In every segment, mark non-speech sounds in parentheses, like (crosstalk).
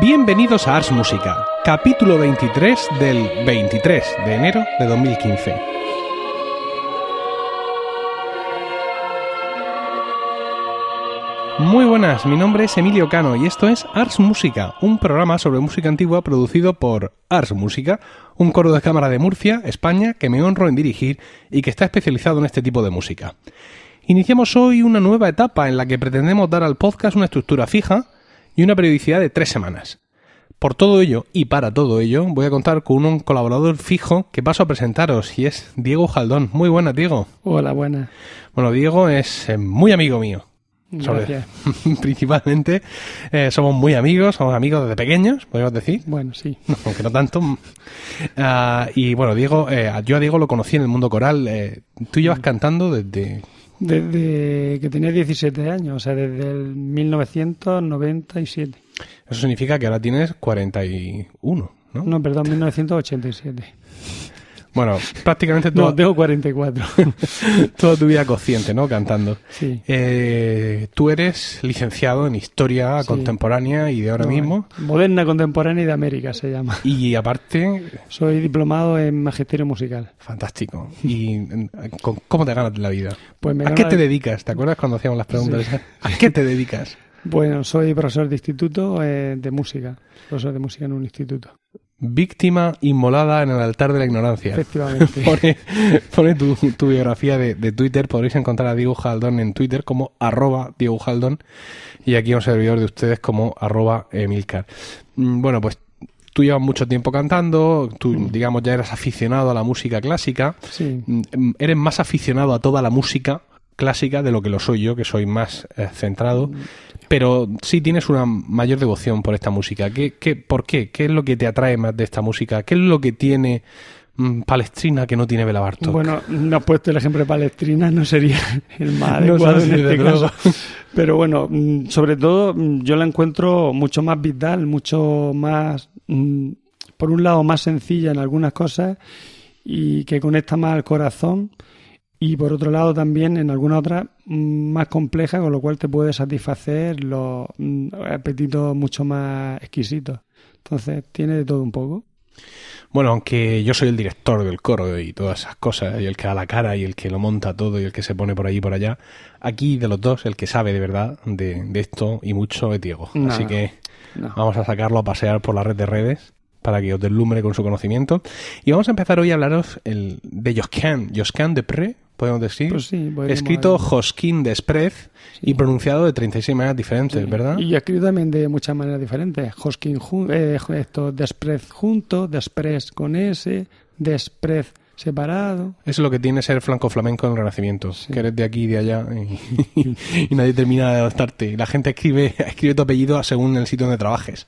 Bienvenidos a Ars Música, capítulo 23 del 23 de enero de 2015. Muy buenas, mi nombre es Emilio Cano y esto es Ars Música, un programa sobre música antigua producido por Ars Música, un coro de cámara de Murcia, España, que me honro en dirigir y que está especializado en este tipo de música. Iniciamos hoy una nueva etapa en la que pretendemos dar al podcast una estructura fija y una periodicidad de tres semanas. Por todo ello y para todo ello voy a contar con un colaborador fijo que paso a presentaros y es Diego Jaldón. Muy buenas, Diego. Hola, buenas. Bueno, Diego es eh, muy amigo mío. Sobre- Gracias. (laughs) principalmente eh, somos muy amigos, somos amigos desde pequeños, podemos decir. Bueno, sí. (laughs) aunque no tanto. Ah, y bueno, Diego, eh, yo a Diego lo conocí en el mundo coral. Eh, tú llevas cantando desde... Desde que tenía 17 años, o sea, desde el 1997. Eso significa que ahora tienes 41, ¿no? No, perdón, 1987. Bueno, prácticamente No, toda, tengo 44. (laughs) toda tu vida consciente, ¿no? Cantando. Sí. Eh, tú eres licenciado en Historia Sí. Contemporánea y de ahora No, mismo. Moderna Contemporánea y de América se llama. Y aparte, Soy diplomado en Magisterio Musical. fantástico. ¿Y eh, con- cómo te ganas la vida? Pues me ¿A qué te dedicas? ¿Te acuerdas cuando hacíamos las preguntas? Sí. (laughs) ¿A qué te dedicas? Bueno, soy profesor de instituto eh, de música. Profesor de música en un instituto. Víctima inmolada en el altar de la ignorancia. Efectivamente. (laughs) Pone, pone tu, tu biografía de, de Twitter. Podréis encontrar a Diego Jaldón en Twitter como arroba Diego Jaldón y aquí un servidor de ustedes como arroba Emilcar. Mm, Bueno, pues tú llevas mucho tiempo cantando, tú digamos ya eras aficionado a la música clásica. Sí. Mm, Eres más aficionado a toda la música clásica de lo que lo soy yo, que soy más eh, centrado. Pero sí tienes una mayor devoción por esta música. ¿Qué, qué, ¿Por qué? ¿Qué es lo que te atrae más de esta música? ¿Qué es lo que tiene mm, Palestrina que no tiene Bela? Bueno, no has puesto el ejemplo de Palestrina, no sería el más No, adecuado sí, en este caso. Pero bueno, mm, sobre todo mm, yo la encuentro mucho más vital, mucho más, por un lado, más sencilla en algunas cosas y que conecta más al corazón. Y por otro lado también en algunas otras mm, más compleja, con lo cual te puede satisfacer los mm, apetitos mucho más exquisitos. Entonces tiene de todo un poco. Bueno, aunque yo soy el director del coro y todas esas cosas, y el que da la cara y el que lo monta todo y el que se pone por allí y por allá, aquí de los dos, el que sabe de verdad de, de esto y mucho es Diego. No, Así que No. vamos a sacarlo a pasear por la red de redes para que os deslumbre con su conocimiento. Y vamos a empezar hoy a hablaros el, de Josquin, Josquin de Pré, podemos decir. Pues sí, Escrito. Josquin Desprez y pronunciado de 36 maneras diferentes, ¿verdad? Y escrito también de muchas maneras diferentes. Jun- eh, esto, Desprez junto, Desprez con S, Desprez separado. Eso es lo que tiene ser flanco flamenco en el Renacimiento, que eres de aquí y de allá y, y nadie termina de adoptarte. La gente escribe, escribe tu apellido según el sitio donde trabajes.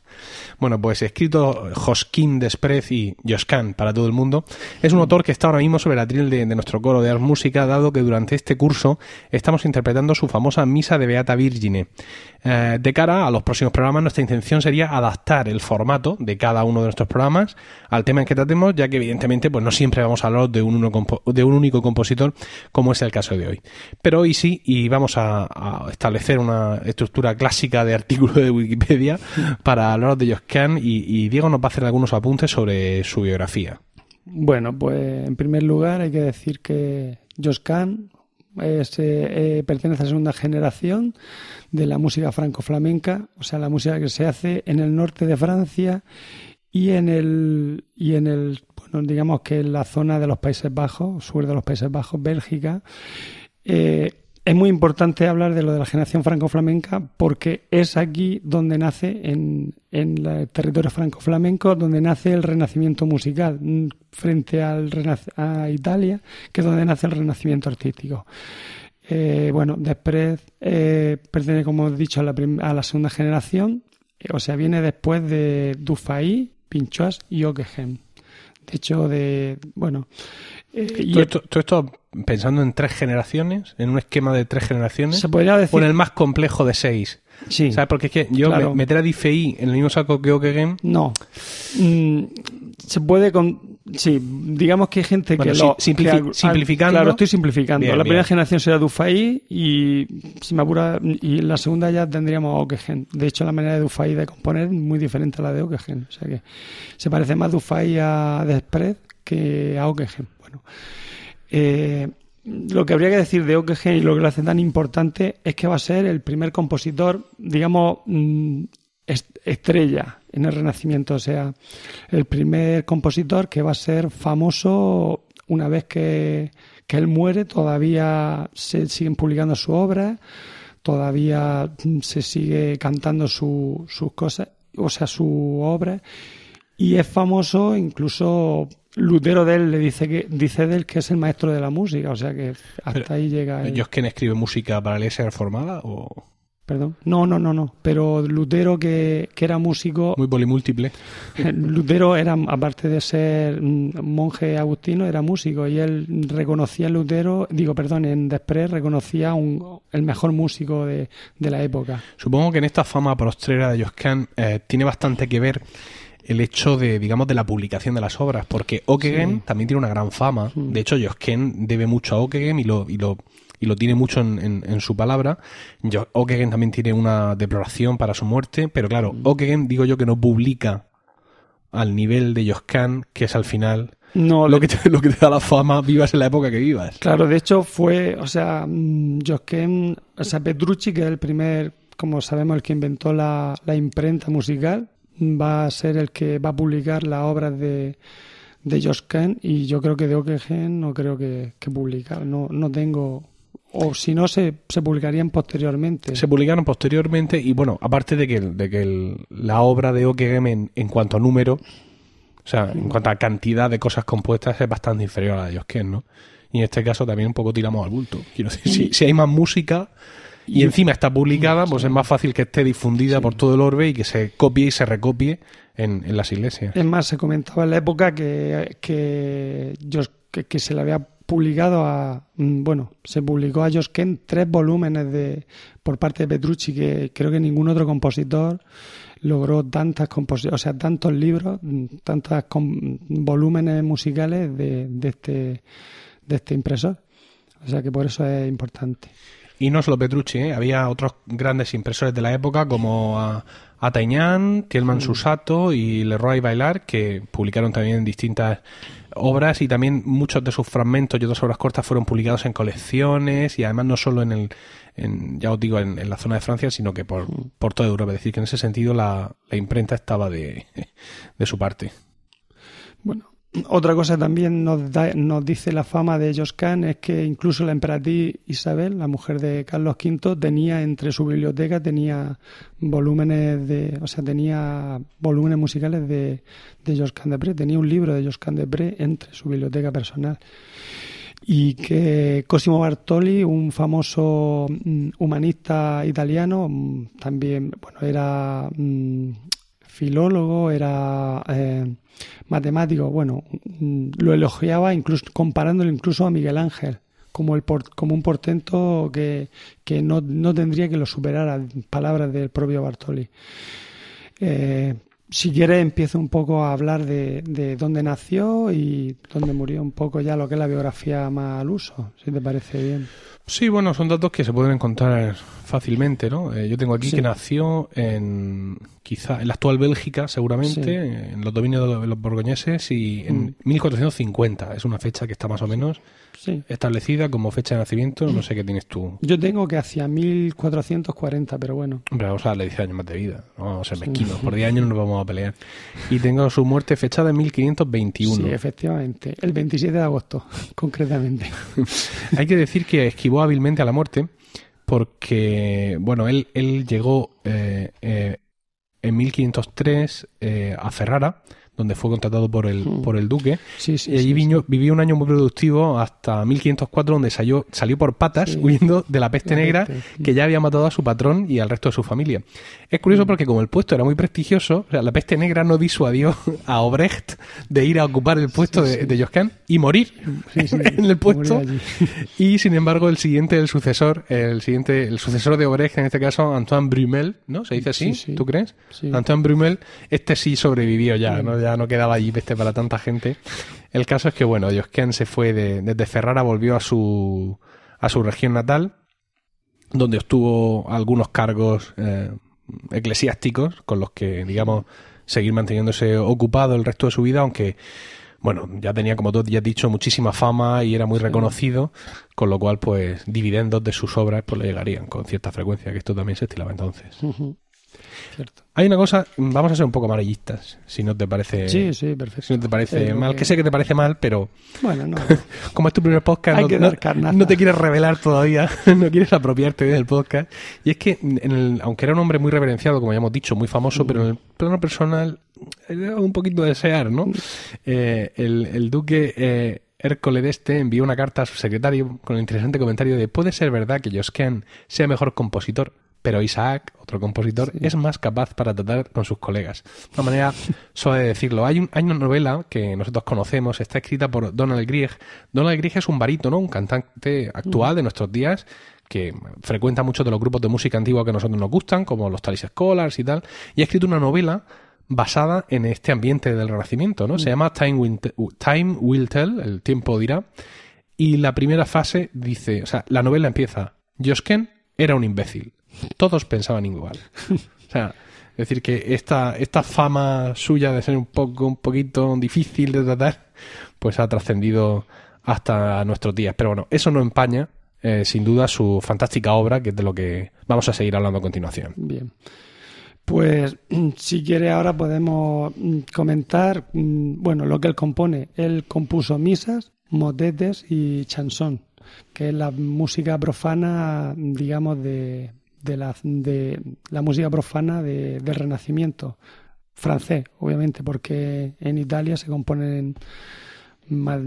Bueno, pues escrito Josquin Desprez y Joscan para todo el mundo. Es un autor que está ahora mismo sobre la tril de, de nuestro coro de Ars Música, dado que durante este curso estamos interpretando su famosa Misa de Beata Virgine. Eh, de cara a los próximos programas, nuestra intención sería adaptar el formato de cada uno de nuestros programas al tema en que tratemos, ya que evidentemente pues no siempre vamos a hablar de un, único compositor, como es el caso de hoy. Pero hoy sí, y vamos a, establecer una estructura clásica de artículo de Wikipedia para hablar de Josquin y, y Diego nos va a hacer algunos apuntes sobre su biografía. Bueno, pues en primer lugar hay que decir que Joscan es, eh, eh, pertenece a la segunda generación de la música franco-flamenca, o sea, la música que se hace en el norte de Francia y en el, y en el bueno, digamos que en la zona de los Países Bajos, sur de los Países Bajos, Bélgica. Eh, es muy importante hablar de lo de la generación franco-flamenca porque es aquí donde nace, en, en el territorio franco-flamenco, donde nace el renacimiento musical, mm, frente al a Italia, que es donde nace el renacimiento artístico. Eh, bueno, después eh, pertenece, como he dicho, a la, a la segunda generación, eh, o sea, viene después de Dufay, Pinchoas y Ockeghem. De hecho, de. Bueno. Eh, y Todo esto, todo esto pensando en tres generaciones, en un esquema de tres generaciones, se podría decir. o en el más complejo de seis. sí, ¿Sabes? Porque es que yo Claro. me- meter a DFI en el mismo saco que Okegen no. Mm, se puede con. Sí, digamos que hay gente Bueno, que sí, lo... simplifi- que- simplificando. Claro, estoy simplificando. Bien, la primera generación será Dufay y, si me apura, y la segunda ya tendríamos a Okegen. De hecho, la manera de Dufay de componer es muy diferente a la de Okegen. O sea que se parece más Dufay a Desprez que a Okegen. Eh, lo que habría que decir de Okegen y lo que lo hace tan importante es que va a ser el primer compositor, digamos, mm, est- estrella en el Renacimiento. O sea, el primer compositor que va a ser famoso una vez que, que él muere, todavía se siguen publicando sus obras, todavía mm, se sigue cantando su- sus cosas, o sea, su obra, y es famoso incluso Lutero de él le dice que dice de él que es el maestro de la música, o sea que hasta Pero, ahí llega. el- ¿Ellos quién escribe música para la iglesia reformada? ¿O Perdón. No, no, no, no. Pero Lutero que, que era músico, muy polimúltiple? (laughs) Lutero era, aparte de ser monje agustino, era músico y él reconocía en Lutero, digo, perdón, en Desprez reconocía un, el mejor músico de, de la época. Supongo que en esta fama postrera de Josquin eh, tiene bastante que ver el hecho de, digamos, de la publicación de las obras, porque Okegen Sí. también tiene una gran fama. De hecho, Josquin debe mucho a Okegen y lo, y lo, y lo tiene mucho en, en- en su palabra. Okegen también tiene una deploración para su muerte, pero claro, Mm. Okegen, digo yo, que no publica al nivel de Josquin, que es al final No, lo que, te, lo que te da la fama, vivas en la época que vivas. Claro, de hecho fue, o sea, mm, Josquin, o sea, Petrucci, que es el primer, como sabemos, el que inventó la, la imprenta musical, va a ser el que va a publicar las obras de, de Josquin y yo creo que de Okegen no creo que, que publicar, no, no tengo, o si no, se, se publicarían posteriormente. Se publicaron posteriormente y bueno, aparte de que, de que el- la obra de Okegem en, en cuanto a número, o sea, en cuanto a cantidad de cosas compuestas es bastante inferior a la de Josquin, ¿no? Y en este caso también un poco tiramos al bulto. Quiero decir, si, si hay más música y encima está publicada, pues es más fácil que esté difundida por todo el orbe y que se copie y se recopie en, en las iglesias. Es más, se comentaba en la época que, que, que, que se le había publicado a. mm, Bueno, se publicó a Josquin tres volúmenes de, por parte de Petrucci, que creo que ningún otro compositor logró tantas composi- o sea, tantos libros, mm, tantos volúmenes musicales de, de, este, de este impresor. O sea que por eso es importante. Y no solo Petrucci, ¿eh? había otros grandes impresores de la época como a, Atañán, Tielman Susato y Leroy Bailar, que publicaron también distintas obras y también muchos de sus fragmentos y otras obras cortas fueron publicados en colecciones y además no solo en el, en, ya os digo, en, en la zona de Francia, sino que por, por toda Europa. Es decir, que en ese sentido la, la imprenta estaba de, (laughs) de su parte. Bueno, otra cosa también nos, da- nos dice la fama de Josquin es que incluso la emperatriz Isabel, la mujer de Carlos V, tenía entre su biblioteca tenía volúmenes de, o sea, tenía volúmenes musicales de, de Josquin de Pré, tenía un libro de Josquin de Pré entre su biblioteca personal. Y que Cosimo Bartoli, un famoso mm, humanista italiano, mm, también, bueno, era mm, filólogo, era eh, matemático, bueno, lo elogiaba incluso comparándolo incluso a Miguel Ángel como el por- como un portento que, que no, no tendría que lo superar palabras del propio Bartoli. Eh, si quieres empiezo un poco a hablar de, de dónde nació y dónde murió, un poco ya lo que es la biografía más uso, si te parece bien. Sí, bueno, son datos que se pueden encontrar fácilmente, ¿no? Eh, yo tengo aquí Sí. que nació en quizá en la actual Bélgica, seguramente, Sí. en los dominios de los borgoñeses y en Mm. 1450. Es una fecha que está más o menos Sí. establecida como fecha de nacimiento. No sé qué tienes tú. Yo tengo que hacia 1440, pero bueno. Hombre, vamos a darle 10 años más de vida. No vamos a ser mezquinos. Por 10 (laughs) años no nos vamos a pelear. Y tengo su muerte fechada en 1521. Sí, efectivamente. El 27 de agosto, (laughs) concretamente. (laughs) Hay que decir que esquivó hábilmente a la muerte porque, bueno, él, él llegó eh, eh, en 1503 eh, a Ferrara, donde fue contratado por el, Mm. por el duque, Sí, sí. y allí sí, viñó- vivió un año muy productivo hasta 1504, donde salió, salió por patas huyendo de la peste negra que ya había matado a su patrón y al resto de su familia. Es Mm. curioso porque como el puesto era muy prestigioso, o sea, la peste negra no disuadió a Obrecht de ir a ocupar el puesto de, de Josquin y morir (laughs) en el puesto. (laughs) Y sin embargo, el siguiente, el sucesor, el siguiente, el sucesor de Obrecht, en este caso, Antoine Brumel, ¿no? ¿Se dice así? Sí, sí. ¿Tú crees? Antoine Brumel, este sí sobrevivió ya, ¿no? Ya no quedaba allí peste para tanta gente. El caso es que, bueno, Josquin se fue de, desde Ferrara, volvió a su, a su región natal, donde obtuvo algunos cargos eh, eclesiásticos con los que, digamos, seguir manteniéndose ocupado el resto de su vida, aunque bueno, ya tenía, como tú ya has dicho, muchísima fama y era muy reconocido, con lo cual, pues, dividendos de sus obras pues le llegarían con cierta frecuencia, que esto también se estilaba entonces. Hay una cosa, vamos a ser un poco amarillistas, si no te parece. Sí, sí, perfecto. Si no te parece mal, que... sé que te parece mal, pero. Bueno, no. (laughs) como es tu primer podcast, no, te quieres revelar todavía, (laughs) no quieres apropiarte del podcast. Y es que, aunque era un hombre muy reverenciado, como ya hemos dicho, muy famoso, pero en el plano personal, un poquito de desear, ¿no? Eh, el, duque. Eh, Hércole d'Este envió una carta a su secretario con el interesante comentario de ¿Puede ser verdad que Josquin sea mejor compositor pero Isaac, otro compositor, es más capaz para tratar con sus colegas. De una manera suave de decirlo. Hay, un, hay una novela que nosotros conocemos, está escrita por Donald Grieg. Donald Grieg es un barítono, un cantante actual de nuestros días, que frecuenta muchos de los grupos de música antigua que a nosotros nos gustan, como los Talis Scholars y tal, y ha escrito una novela basada en este ambiente del Renacimiento, ¿no? Se llama Time Will, Time Will Tell, el tiempo dirá, y la primera fase dice, o sea, la novela empieza, Josken era un imbécil todos pensaban igual. O sea, es decir, que esta, esta fama suya de ser un poco, un poquito difícil de tratar, pues ha trascendido hasta nuestros días. Pero bueno, eso no empaña, eh, sin duda, su fantástica obra, que es de lo que vamos a seguir hablando a continuación. Bien. Pues (clears throat) si quiere ahora podemos mm, comentar, mm, bueno, lo que él compone. Él compuso misas, motetes y chansón, que es la música profana, digamos, de, de la, de la música profana de, del Renacimiento francés, obviamente, porque en Italia se componen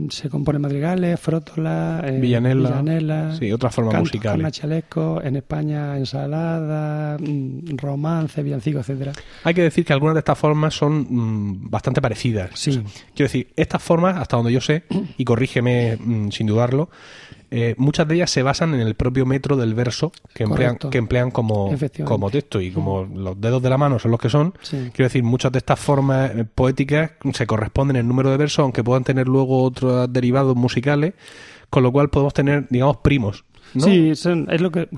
se componen madrigales, frótolas, eh, villanela, sí, otra forma musical. en España ensalada, mm, romance, villancico, etcétera. Hay que decir que algunas de estas formas son mm, bastante parecidas. Sí. quiero decir, estas formas, hasta donde yo sé, y corrígeme mm, sin dudarlo, eh, muchas de ellas se basan en el propio metro del verso que emplean, que emplean como, como texto y como los dedos de la mano son los que son. Quiero decir, muchas de estas formas eh, poéticas se corresponden en número de versos, aunque puedan tener luego otros derivados musicales, con lo cual podemos tener, digamos, primos. Sí, es lo que...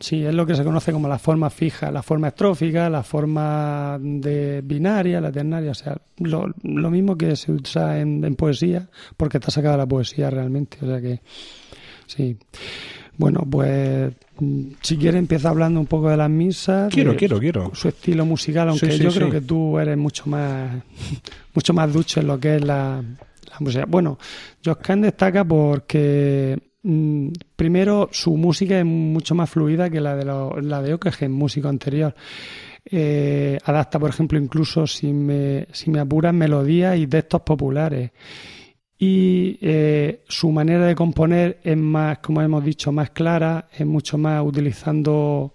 Sí, es lo que se conoce como la forma fija, la forma estrófica, la forma de binaria, la ternaria, o sea, lo, mismo que se usa en, en, poesía, porque está sacada la poesía realmente, o sea que Sí. Bueno, pues mm, si quiere empieza hablando un poco de las misas. Quiero, quiero, quiero. Su estilo musical, aunque yo creo que tú eres mucho más (laughs) mucho más ducho en lo que es la, música. Bueno, Josquin destaca porque mm, primero su música es mucho más fluida que la de la de músico anterior. Eh, adapta, por ejemplo, incluso si me, si me apuran melodías y textos populares y eh, su manera de componer es más, como hemos dicho, más clara, es mucho más utilizando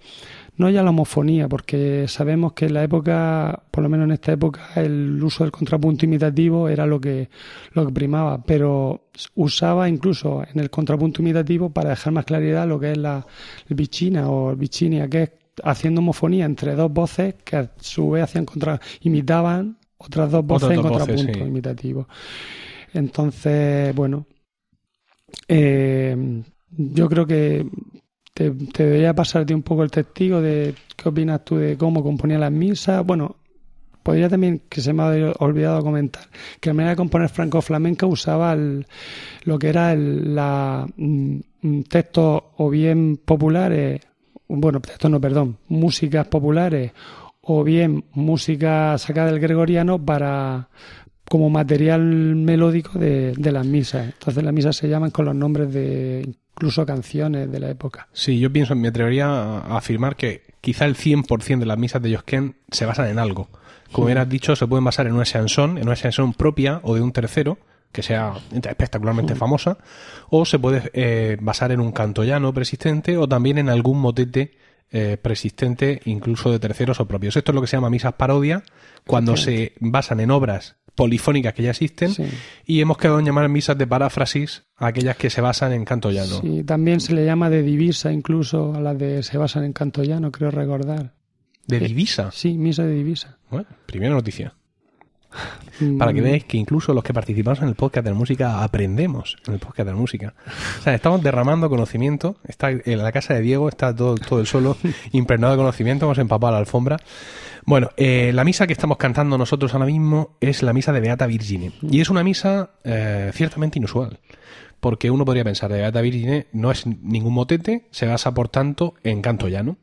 no ya la homofonía, porque sabemos que en la época, por lo menos en esta época, el uso del contrapunto imitativo era lo que, lo que primaba, pero usaba incluso en el contrapunto imitativo para dejar más claridad lo que es la vicina o vicinia, que es haciendo homofonía entre dos voces que a su vez hacían contra, imitaban otras dos voces en contrapunto imitativo. Entonces, bueno, eh, yo creo que te, debería pasarte un poco el testigo de qué opinas tú de cómo componía las misas. Bueno, podría también, que se me ha olvidado comentar, que la manera de componer franco-flamenca usaba lo que era el, la, mm, textos o bien populares, bueno, textos no, perdón, músicas populares o bien música sacada del gregoriano para, como material melódico de, las misas. Entonces las misas se llaman con los nombres de incluso canciones de la época. Sí, yo pienso, me atrevería a afirmar que quizá el 100% de las misas de Josquin se basan en algo. Como bien has dicho, se pueden basar en una chanson, en una chanson propia o de un tercero, que sea espectacularmente famosa, o se puede eh, basar en un canto llano persistente o también en algún motete eh, persistente, incluso de terceros o propios. Esto es lo que se llama misas parodia, cuando se basan en obras polifónicas que ya existen y hemos quedado en llamar misas de paráfrasis a aquellas que se basan en canto llano. Sí, también se le llama de divisa incluso a las de se basan en canto llano, creo recordar. ¿De divisa? Sí, misa de divisa. Bueno, primera noticia. Para que Mm, veáis que incluso los que participamos en el podcast de la música aprendemos en el podcast de la música. O sea, estamos derramando conocimiento. Está en la casa de Diego, está todo, todo el suelo (laughs) impregnado de conocimiento, hemos empapado la alfombra. Bueno, eh, la misa que estamos cantando nosotros ahora mismo es la misa de Beata Virgine. Y es una misa eh, ciertamente inusual. Porque uno podría pensar, de Beata Virgine no es ningún motete, se basa por tanto en canto llano.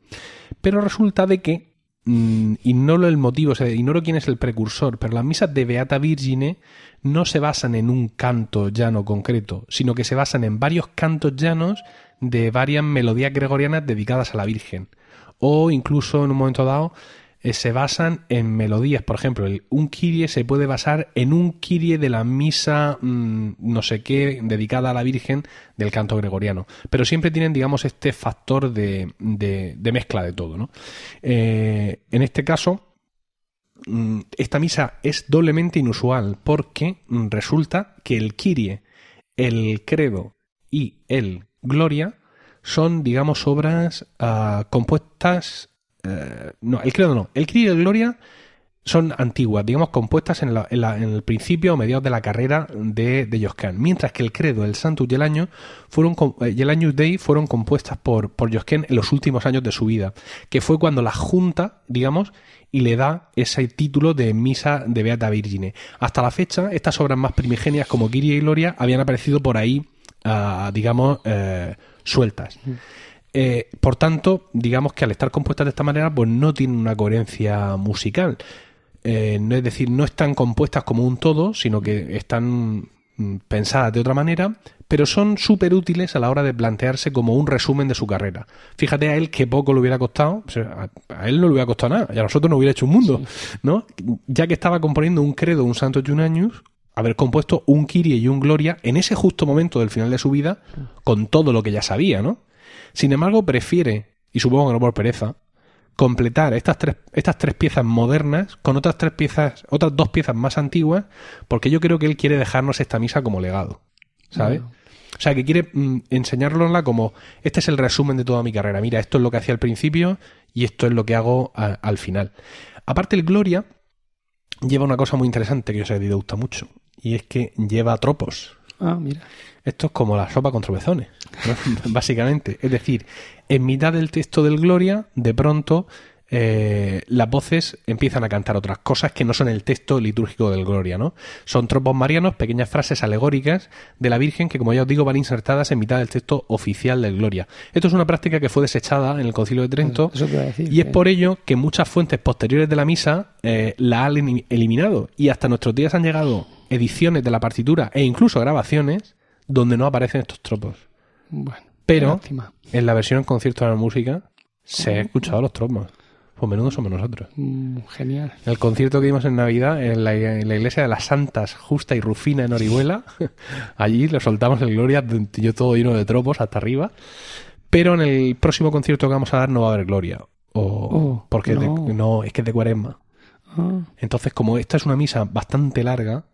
Pero resulta de que mm, ignoro el motivo, o sea, ignoro quién es el precursor, pero las misas de Beata Virgine no se basan en un canto llano concreto, sino que se basan en varios cantos llanos de varias melodías gregorianas dedicadas a la Virgen. O incluso en un momento dado se basan en melodías. Por ejemplo, el, un kirie se puede basar en un kirie de la misa mm, no sé qué dedicada a la Virgen del canto gregoriano. Pero siempre tienen, digamos, este factor de, mezcla de todo. Eh, en este caso, mm, esta misa es doblemente inusual porque mm, resulta que el kirie, el credo y el gloria son, digamos, obras ah, compuestas. Eh, no, el credo no. El Kyrie y el Gloria son antiguas, digamos, compuestas en, la- en la- en el principio o mediados de la carrera de, de Josquin. Mientras que el credo, el Santus y el Año fueron, eh, y el Agnus Dei fueron compuestas por, por Josquin en los últimos años de su vida, que fue cuando la junta, digamos, y le da ese título de Misa de Beata Virgine. Hasta la fecha, estas obras más primigenias como Kyrie y Gloria habían aparecido por ahí, ah, digamos, eh, sueltas. Eh, por tanto, digamos que al estar compuestas de esta manera, pues no tienen una coherencia musical. Eh, no es decir, no están compuestas como un todo, sino que están mm, pensadas de otra manera, pero son súper útiles a la hora de plantearse como un resumen de su carrera. Fíjate a él que poco le hubiera costado, o sea, a, él no le hubiera costado nada, y a nosotros nos hubiera hecho un mundo, ¿no? Ya que estaba componiendo un credo, un santo y un años, haber compuesto un Kyrie y un Gloria en ese justo momento del final de su vida, con todo lo que ya sabía, ¿no? Sin embargo, prefiere, y supongo que no por pereza, completar estas tres, estas tres piezas modernas con otras tres piezas, otras dos piezas más antiguas, porque yo creo que él quiere dejarnos esta misa como legado. ¿Sabes? Bueno. O sea, que quiere mm, enseñárnosla como este es el resumen de toda mi carrera. Mira, esto es lo que hacía al principio y esto es lo que hago a- al final. Aparte, el Gloria lleva una cosa muy interesante que yo sé que te gusta mucho. Y es que lleva tropos. Ah, mira. Esto es como la sopa con tropezones, ¿no? (laughs) básicamente. Es decir, en mitad del texto del Gloria, de pronto, eh, las voces empiezan a cantar otras cosas que no son el texto litúrgico del Gloria, ¿no? Son tropos marianos, pequeñas frases alegóricas de la Virgen que, como ya os digo, van insertadas en mitad del texto oficial del Gloria. Esto es una práctica que fue desechada en el Concilio de Trento Eso decir. y es por ello que muchas fuentes posteriores de la misa eh, la han elim- eliminado. Y hasta nuestros días han llegado ediciones de la partitura e incluso grabaciones donde no aparecen estos tropos. Bueno, Pero en la versión en concierto de la música se han escuchado los tropos. Pues menudo somos nosotros. Mm, genial. El concierto que dimos en Navidad en la, en la iglesia de las Santas Justa y Rufina en Orihuela, (laughs) allí le soltamos el Gloria, yo todo lleno de tropos hasta arriba. Pero en el próximo concierto que vamos a dar no va a haber Gloria. O, Oh, porque de- no, es que es de cuaresma. Ah, Entonces, como esta es una misa bastante larga,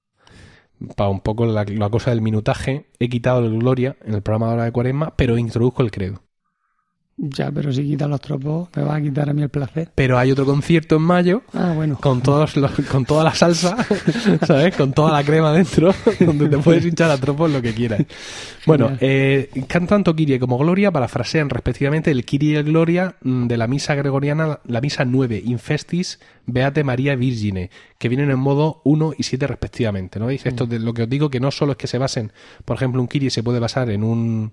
para un poco la, la cosa del minutaje, he quitado el Gloria en el programa de hora de cuaresma, pero introduzco el credo. Ya, pero si quitas los tropos, me vas a quitar a mí el placer. Pero hay otro concierto en mayo Ah, bueno. con todos los, con toda la salsa, (laughs) ¿sabes? Con toda la crema dentro, (laughs) donde te puedes hinchar a tropos lo que quieras. Bueno, eh, cantan tanto Kyrie como Gloria parafrasean respectivamente el Kyrie y el Gloria mm, de la misa gregoriana, la misa 9, Infestis Beate María Virgine, que vienen en modo 1 y 7 respectivamente, ¿no veis? Esto de lo que os digo, que no solo es que se basen, por ejemplo, un Kyrie se puede basar en un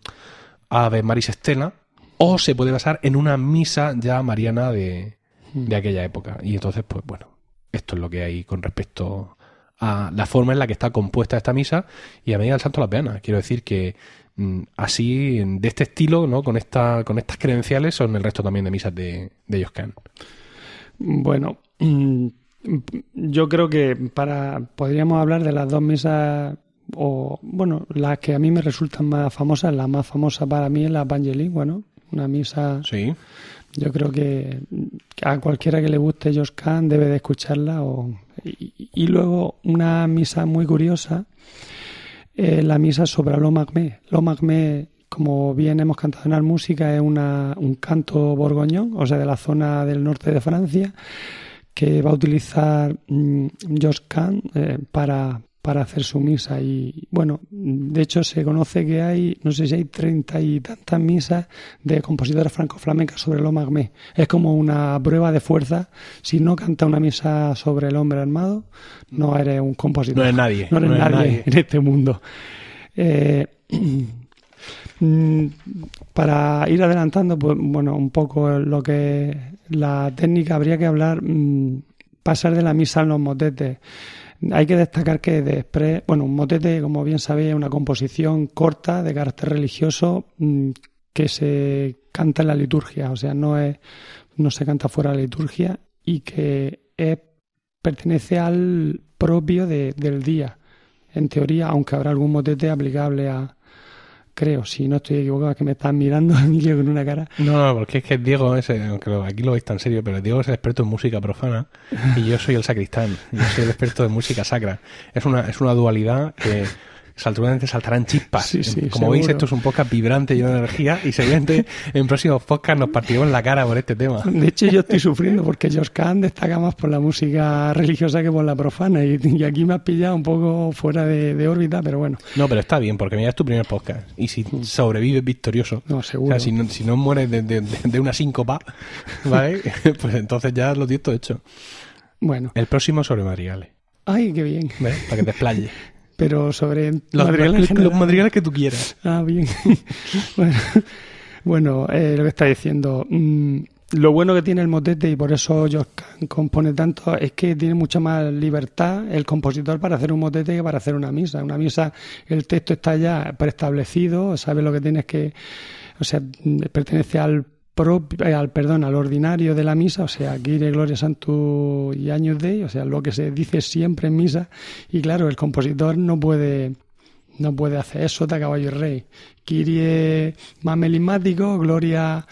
Ave Maris Stella, o se puede basar en una misa ya mariana de, de aquella época. Y entonces, pues bueno, esto es lo que hay con respecto a la forma en la que está compuesta esta misa y a medida del Santo las Peanas. Quiero decir que mm, así, de este estilo, ¿no? Con esta, con estas credenciales son el resto también de misas de, de Josquin. Bueno, mm, yo creo que para podríamos hablar de las dos misas o bueno, las que a mí me resultan más famosas, la más famosa para mí es la Evangelingua, ¿no? Una misa, Sí. yo creo que, a cualquiera que le guste Josh Kahn debe de escucharla. O, y, y luego una misa muy curiosa, eh, la misa sobre Lomagmé. Lomagmé, como bien hemos cantado en la música, es una, un canto borgoñón, o sea, de la zona del norte de Francia, que va a utilizar mm, Josh Kahn eh, para, para hacer su misa. Y bueno, de hecho se conoce que hay, no sé si hay treinta y tantas misas de compositores franco-flamencas sobre el magmé. Es como una prueba de fuerza. Si no canta una misa sobre el hombre armado, no eres un compositor. No eres nadie. No eres, nadie, en este mundo. Eh, (clears throat) para ir adelantando, pues bueno, un poco lo que la técnica habría que hablar, mm, pasar de la misa a los motetes. Hay que destacar que de bueno, un motete, como bien sabéis, es una composición corta de carácter religioso mm, que se canta en la liturgia, o sea, no es no se canta fuera de la liturgia y que pertenece al propio del día, en teoría, aunque habrá algún motete aplicable a, creo, si no estoy equivocado, que me están mirando (laughs) Emilio con una cara. No, no, porque es que Diego, es, aunque aquí lo veis tan serio, pero Diego es el experto en música profana y yo soy el sacristán, yo soy el experto de música sacra. Es una, es una dualidad que salturamente saltarán chispas. Como veis, esto es un podcast vibrante, lleno de energía, y seguramente en próximos podcasts nos partiremos la cara por este tema. De hecho, yo estoy sufriendo porque Josh Kahn destaca más por la música religiosa que por la profana, y, aquí me has pillado un poco fuera de, órbita, pero bueno. No, pero está bien, porque mira, es tu primer podcast, y si mm. sobrevives victorioso, no, seguro. si no, si no mueres de, una síncopa, (laughs) ¿vale? (laughs) pues entonces ya lo tienes todo hecho. Bueno. El próximo sobre madrigales. Ay, qué bien. Para que te explaye (laughs) pero sobre los madrigales, los madrigales que tú quieras. Ah, bien. (laughs) bueno, eh, lo que está diciendo. Mm, lo bueno que tiene el motete, y por eso yo compone tanto, es que tiene mucha más libertad el compositor para hacer un motete que para hacer una misa. Una misa, el texto está ya preestablecido, sabe lo que tienes que. O sea, pertenece al al perdón, al ordinario de la misa, o sea, Kire, Gloria Santo y Años de, o sea, lo que se dice siempre en misa, y claro, el compositor no puede no puede hacer eso de caballo y rey. Kirie más melismático, Gloria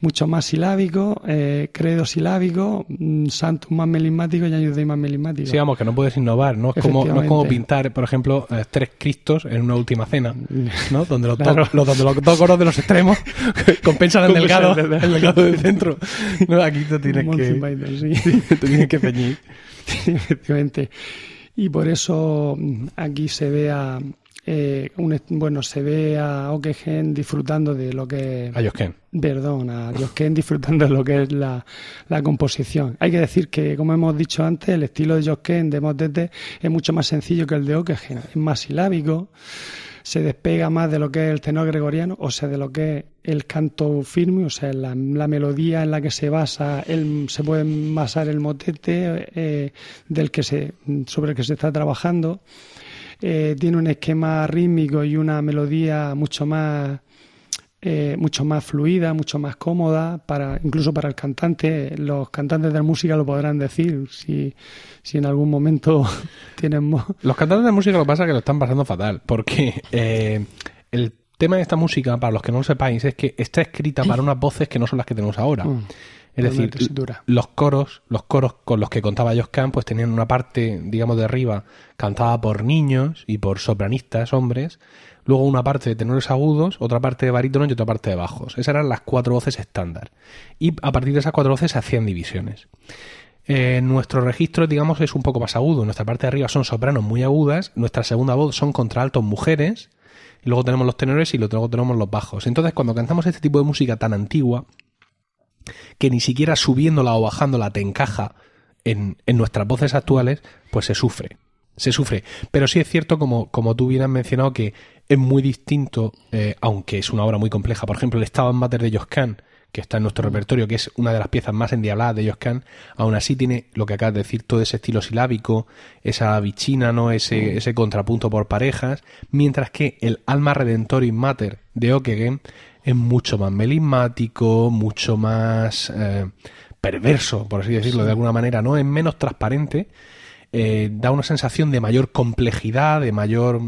mucho más silábico, eh, Credo silábico, mm, Santos más melismático y Años más melismático. Sí, vamos, que no puedes innovar, ¿no? Es como, no es como pintar, por ejemplo, eh, tres Cristos en una última cena, (laughs) ¿no? Donde los, dos, los dos coros de los extremos (laughs) compensan el delgado, el delgado del centro. No, aquí te tienes que, sí. (laughs) tienes que peñir. efectivamente. Y por eso mm, aquí se ve a, eh, bueno, se ve a Okegen disfrutando de lo que A Josken. Perdón, a Josken disfrutando de lo que es la, composición. Hay que decir que, como hemos dicho antes, el estilo de Josken de Motete es mucho más sencillo que el de Okegen. Es más silábico, se despega más de lo que es el tenor gregoriano, o sea, de lo que es el canto firme, o sea, la, melodía en la que se basa, el, se puede basar el motete eh, del que se, sobre el que se está trabajando. Eh, tiene un esquema rítmico y una melodía mucho más eh, mucho más fluida, mucho más cómoda, para, incluso para el cantante. Los cantantes de música lo podrán decir si, si en algún momento (laughs) tienen... Los cantantes de música lo que pasa es que lo están pasando fatal, porque eh, el tema de esta música, para los que no lo sepáis, es que está escrita para unas voces que no son las que tenemos ahora. Mm. Es decir, los coros, los coros con los que contaba Kahn, pues tenían una parte, digamos, de arriba cantada por niños y por sopranistas, hombres, luego una parte de tenores agudos, otra parte de barítonos y otra parte de bajos. Esas eran las cuatro voces estándar. Y a partir de esas cuatro voces se hacían divisiones. Eh, nuestro registro, digamos, es un poco más agudo. Nuestra parte de arriba son sopranos muy agudas, nuestra segunda voz son contraltos mujeres, y luego tenemos los tenores y luego tenemos los bajos. Entonces, cuando cantamos este tipo de música tan antigua, que ni siquiera subiéndola o bajándola te encaja en, en nuestras voces actuales, pues se sufre. Se sufre. Pero sí es cierto, como, como tú bien has mencionado, que es muy distinto, eh, aunque es una obra muy compleja. Por ejemplo, el Stabat Mater de Josquin, que está en nuestro mm. repertorio, que es una de las piezas más endiabladas de Josquin, aún así tiene lo que acabas de decir, todo ese estilo silábico, esa bichina, ¿no? ese, mm. ese contrapunto por parejas, mientras que el Alma Redentoris Mater de Okegen es mucho más melismático, mucho más eh, perverso, por así decirlo de alguna manera, ¿no? Es menos transparente, eh, da una sensación de mayor complejidad, de mayor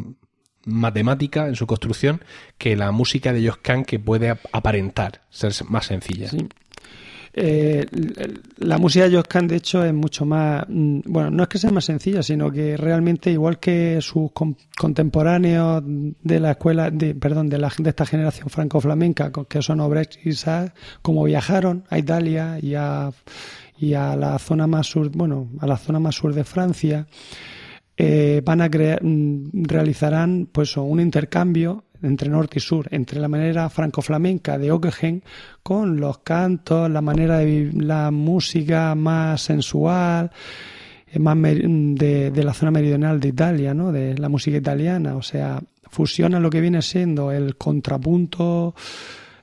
matemática en su construcción que la música de Josquin que puede aparentar ser más sencilla. Eh, la música de Josquin, de hecho, es mucho más. Mm, bueno, no es que sea más sencilla, sino que realmente, igual que sus contemporáneos de la escuela, de, perdón, de, la, de esta generación franco-flamenca, que son Obrecht y Isaac, como viajaron a Italia y a, y a la zona más sur, bueno, a la zona más sur de Francia, eh, van a crear, mm, realizarán pues un intercambio entre norte y sur, entre la manera franco-flamenca de Ockeghem con los cantos, la manera de la música más sensual, eh, más de, la zona meridional de Italia, ¿no? de la música italiana, o sea, fusiona lo que viene siendo el contrapunto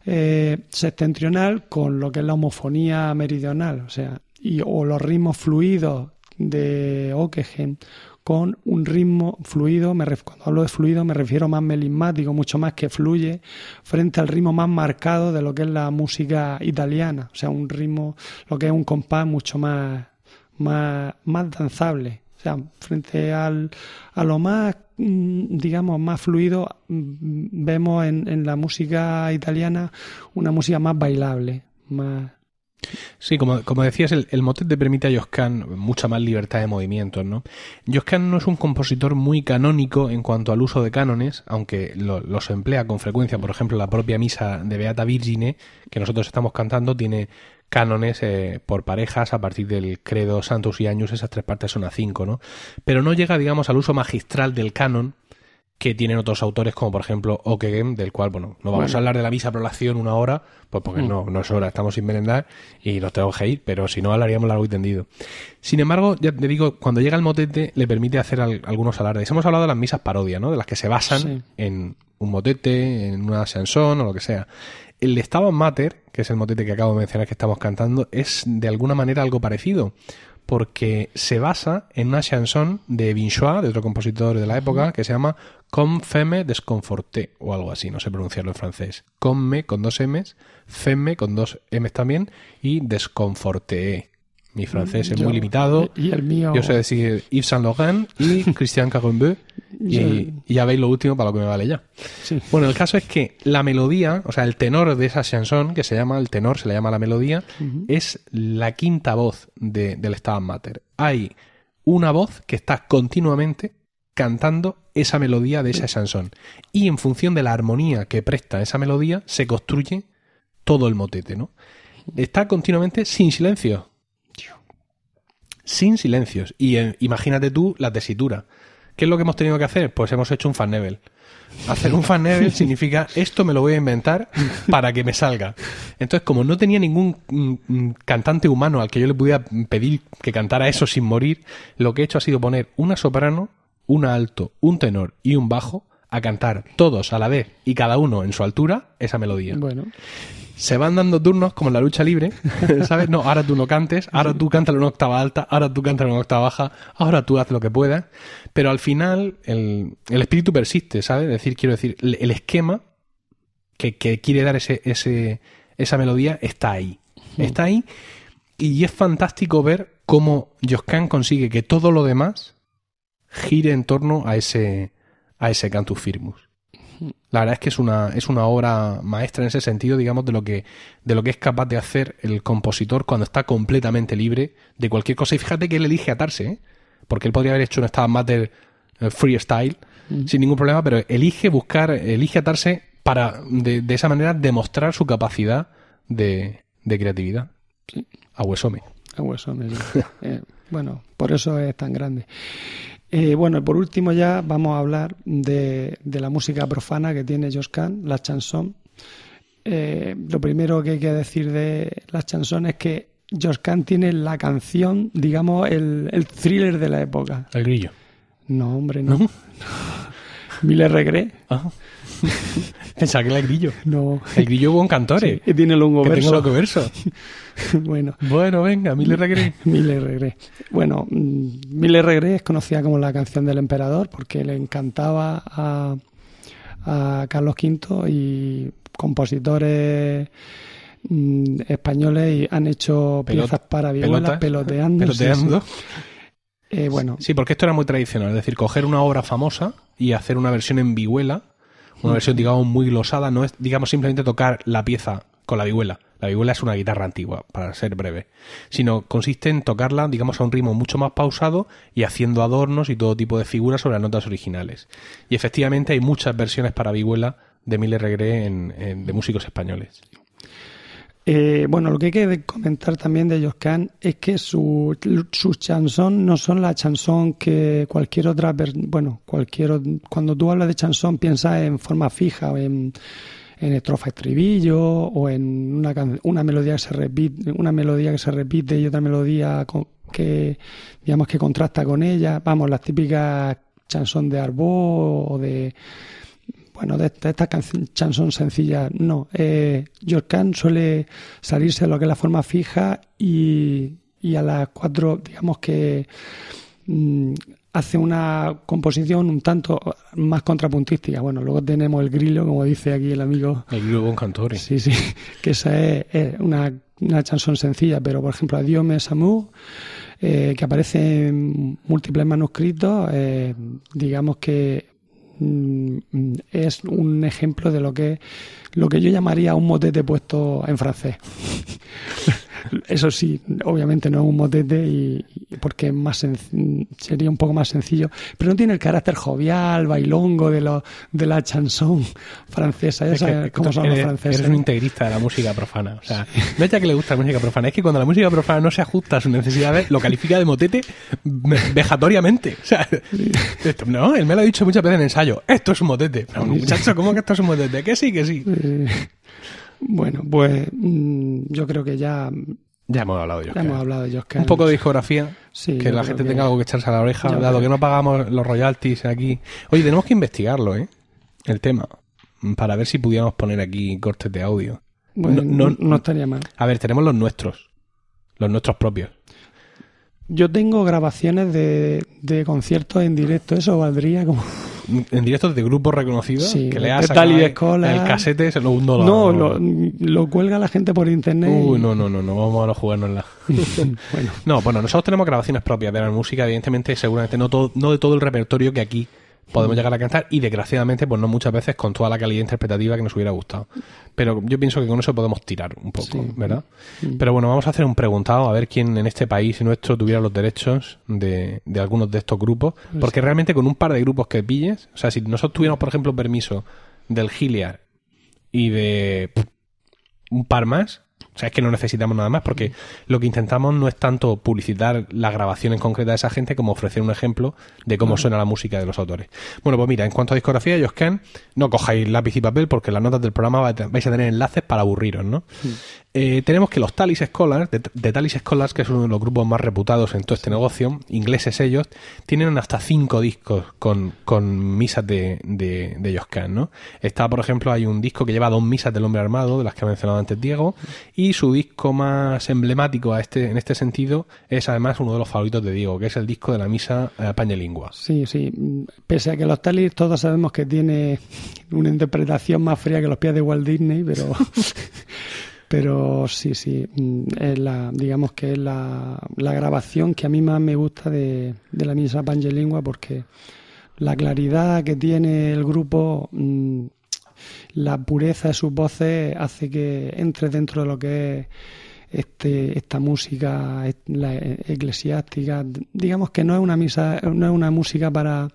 eh, septentrional con lo que es la homofonía meridional, o sea, y, o los ritmos fluidos de Ockeghem con un ritmo fluido, me cuando hablo de fluido me refiero más melismático, mucho más que fluye, frente al ritmo más marcado de lo que es la música italiana, o sea, un ritmo, lo que es un compás mucho más, más, más danzable. O sea, frente al, a lo más, mm, digamos, más fluido, mm, vemos en, en la música italiana una música más bailable, más, Sí, como, como decías, el, el, motete permite a Josquin mucha más libertad de movimientos, ¿no? Josquin no es un compositor muy canónico en cuanto al uso de cánones, aunque lo, los emplea con frecuencia. Por ejemplo, la propia misa de Beata Virgine, que nosotros estamos cantando, tiene cánones eh, por parejas a partir del credo Santos y Años, esas tres partes son a cinco, ¿no? Pero no llega, digamos, al uso magistral del canon, que tienen otros autores como por ejemplo Okegem, del cual, bueno, no vamos bueno. a hablar de la misa prolación una hora, pues porque mm. no, no es hora, estamos sin merendar y nos tenemos que ir, pero si no hablaríamos largo y tendido. Sin embargo, ya te digo, cuando llega el motete le permite hacer al, algunos alardes. Hemos hablado de las misas parodia, ¿no? De las que se basan sí. en un motete, en una chanson o lo que sea. El de Stabat Mater, que es el motete que acabo de mencionar que estamos cantando, es de alguna manera algo parecido porque se basa en una chanson de Binchois, de otro compositor de la época, que se llama Comme femme desconforté, o algo así, no sé pronunciarlo en francés. Comme con dos M's, femme con dos M's también, y desconforté. Mi francés es Yo, muy limitado. Y el mío. Yo sé decir Yves Saint Laurent y (laughs) Christian Caronbeu. Y, y, ya veis lo último para lo que me vale ya. Sí. Bueno, el caso es que la melodía, o sea, el tenor de esa chanson, que se llama el tenor, se le llama la melodía, uh -huh. es la quinta voz de, del Stabat Mater. Hay una voz que está continuamente cantando esa melodía de esa chanson. Y en función de la armonía que presta esa melodía, se construye todo el motete, ¿no? Está continuamente sin silencio. Sin silencios. Y eh, imagínate tú la tesitura. ¿Qué es lo que hemos tenido que hacer? Pues hemos hecho un fan level. Hacer un fan level (laughs) significa esto me lo voy a inventar para que me salga. Entonces, como no tenía ningún mm, cantante humano al que yo le pudiera pedir que cantara eso sin morir, lo que he hecho ha sido poner una soprano, un alto, un tenor y un bajo a cantar todos a la vez y cada uno en su altura esa melodía. Bueno. Se van dando turnos como en la lucha libre, (laughs) ¿sabes? No, ahora tú no cantes, ahora tú cántalo en una octava alta, ahora tú cántalo en una octava baja, ahora tú haz lo que puedas, pero al final el, el espíritu persiste, ¿sabes? Es decir, quiero decir, el, el esquema que, que, quiere dar ese, ese, esa melodía está ahí. Está ahí y es fantástico ver cómo Josquin consigue que todo lo demás gire en torno a ese, a ese cantus firmus. La verdad es que es una, es una obra maestra en ese sentido, digamos, de lo que, de lo que es capaz de hacer el compositor cuando está completamente libre de cualquier cosa. Y fíjate que él elige atarse, ¿eh? porque él podría haber hecho un Stabat Mater uh, freestyle sin ningún problema, pero elige buscar, elige atarse para de, de esa manera demostrar su capacidad de, de creatividad. Sí. A Huesome. (laughs) Eh, bueno, por eso es tan grande. Eh, bueno, y por último ya vamos a hablar de, de la música profana que tiene Josquin, la chanson. Eh, lo primero que hay que decir de la chanson es que Josquin tiene la canción, digamos, el, el, thriller de la época. El grillo. No, hombre, no. ¿No? (laughs) Mille Regret. Ah. (laughs) Pensaba que era el grillo. No. El grillo hubo un cantore. Sí, tiene longo que verso. Tengo longo verso. (laughs) bueno. Bueno, venga, Mille Regret. (laughs) Mille Regret. Bueno, mm, Mille Regret es conocida como la canción del emperador porque le encantaba a, a Carlos V y compositores mmm, españoles y han hecho Pelot piezas para vihuela peloteando. Peloteando. Sí, sí. Eh, bueno. Sí, porque esto era muy tradicional, es decir, coger una obra famosa y hacer una versión en vihuela, una versión, digamos, muy glosada, no es, digamos, simplemente tocar la pieza con la vihuela. La vihuela es una guitarra antigua, para ser breve, sino consiste en tocarla, digamos, a un ritmo mucho más pausado y haciendo adornos y todo tipo de figuras sobre las notas originales. Y efectivamente hay muchas versiones para vihuela de Mille Regret en, en, de músicos españoles. Eh, bueno, lo que hay que comentar también de Josquin es que su, sus chansons no son la chanson que cualquier otra, bueno, cualquier cuando tú hablas de chanson piensas en forma fija en, en estrofa estribillo o en una, una melodía que se repite, una melodía que se repite y otra melodía que digamos que contrasta con ella, vamos, las típicas chansons de Arbó o de bueno, de, estas chansons sencillas, no. Eh, suele salirse de lo que es la forma fija y, y a las cuatro, digamos que mm, hace una composición un tanto más contrapuntística. Bueno, luego tenemos el grillo, como dice aquí el amigo. El grillo con cantores. Sí, sí, que esa es, una, una chanson sencilla, pero por ejemplo, Adiós mes amour, eh, que aparece en múltiples manuscritos, eh, digamos que es un ejemplo de lo que lo que yo llamaría un motete puesto en francés. (laughs) Eso sí, obviamente no es un motete y, porque es más sería un poco más sencillo, pero no tiene el carácter jovial, bailongo de lo, de la chanson francesa. Ya sabes cómo son los franceses. Eres un integrista de la música profana. O sea, no es ya que le gusta la música profana, es que cuando la música profana no se ajusta a sus necesidades, lo califica de motete vejatoriamente. O sea, no, él me lo ha dicho muchas veces en ensayo. Esto es un motete. Pero, muchacho, ¿cómo que esto es un motete? Que sí, que sí. Bueno, pues mm, yo creo que ya ya hemos hablado de Ya hemos hablado de Un poco de discografía, que la gente tenga algo que echarse a la oreja, dado que no pagamos los royalties aquí. Oye, tenemos que investigarlo, ¿eh? El tema, para ver si pudiéramos poner aquí cortes de audio. Bueno, no, no estaría mal. A ver, tenemos los nuestros, los nuestros propios. Yo tengo grabaciones de, de conciertos en directo, eso valdría como en directo de grupos reconocidos que le has el casete se lo hundo no lo, lo, cuelga la gente por internet uy no no no no vamos a no jugárnosla. (laughs) Bueno. no bueno nosotros tenemos grabaciones propias de la música evidentemente seguramente no todo no de todo el repertorio que aquí podemos llegar a cantar y desgraciadamente pues no muchas veces con toda la calidad interpretativa que nos hubiera gustado. Pero yo pienso que con eso podemos tirar un poco, ¿verdad? Pero bueno, vamos a hacer un preguntado a ver quién en este país nuestro tuviera los derechos de, de algunos de estos grupos, pues porque realmente con un par de grupos que pilles, o sea, si nosotros tuviéramos por ejemplo permiso del Giliar y de un par más, o sea, es que no necesitamos nada más porque lo que intentamos no es tanto publicitar la grabación en concreta de esa gente como ofrecer un ejemplo de cómo suena la música de los autores. Bueno, pues mira, en cuanto a discografía, ellos no cojáis lápiz y papel porque las notas del programa vais a tener enlaces para aburriros, ¿no? Eh, tenemos que los Talis Scholars, de, Talis Scholars, que es uno de los grupos más reputados en todo este negocio, ingleses ellos, tienen hasta cinco discos con, con misas de, de, de ¿no? Está, por ejemplo, hay un disco que lleva dos misas del hombre armado, de las que ha mencionado antes Diego, y su disco más emblemático a este, en este sentido es además uno de los favoritos de Diego, que es el disco de la misa eh, Pañelingua. Sí, sí. Pese a que los Talis todos sabemos que tiene una interpretación más fría que los pies de Walt Disney, pero (laughs) pero sí, sí, mm, es la, digamos que es la, la grabación que a mí más me gusta de, de la misa Pangelingua porque la claridad que tiene el grupo, mm, la pureza de sus voces hace que entre dentro de lo que es este, esta música la eclesiástica. Digamos que no es una misa no es una música para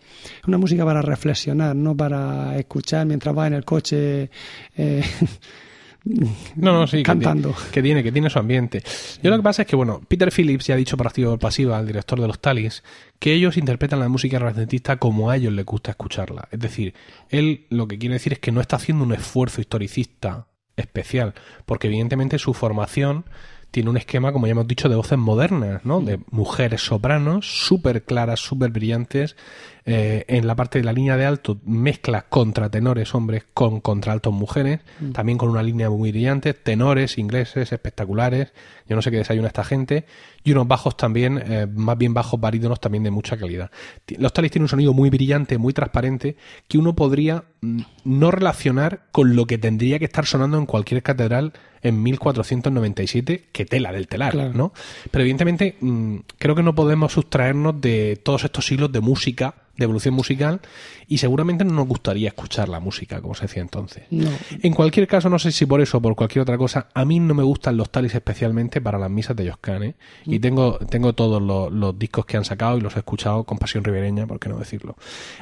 una música para reflexionar no para escuchar mientras va en el coche eh, (laughs) no, no, sí, cantando. Que, tiene, que tiene su ambiente. Yo lo que pasa es que, bueno, Peter Phillips ya ha dicho por activa o pasiva, al director de los Talis, que ellos interpretan la música renacentista como a ellos les gusta escucharla. Es decir, él lo que quiere decir es que no está haciendo un esfuerzo historicista especial, porque evidentemente su formación tiene un esquema, como ya hemos dicho, de voces modernas, ¿no? De mujeres sopranos, súper claras, súper brillantes. Eh, en la parte de la línea de alto mezcla contratenores hombres con contraltos mujeres, mm. también con una línea muy brillante, tenores ingleses espectaculares, yo no sé qué desayuna esta gente, y unos bajos también, eh, más bien bajos barítonos también de mucha calidad. Los talis tienen un sonido muy brillante, muy transparente, que uno podría mm, no relacionar con lo que tendría que estar sonando en cualquier catedral en 1497, que tela del telar, ¿no? Pero evidentemente mm, creo que no podemos sustraernos de todos estos siglos de música de evolución musical y seguramente no nos gustaría escuchar la música como se hacía entonces. No. En cualquier caso, no sé si por eso o por cualquier otra cosa, a mí no me gustan los talis especialmente para las misas de Joscan, ¿eh? Y tengo, tengo todos los, los discos que han sacado y los he escuchado con pasión ribereña, por qué no decirlo.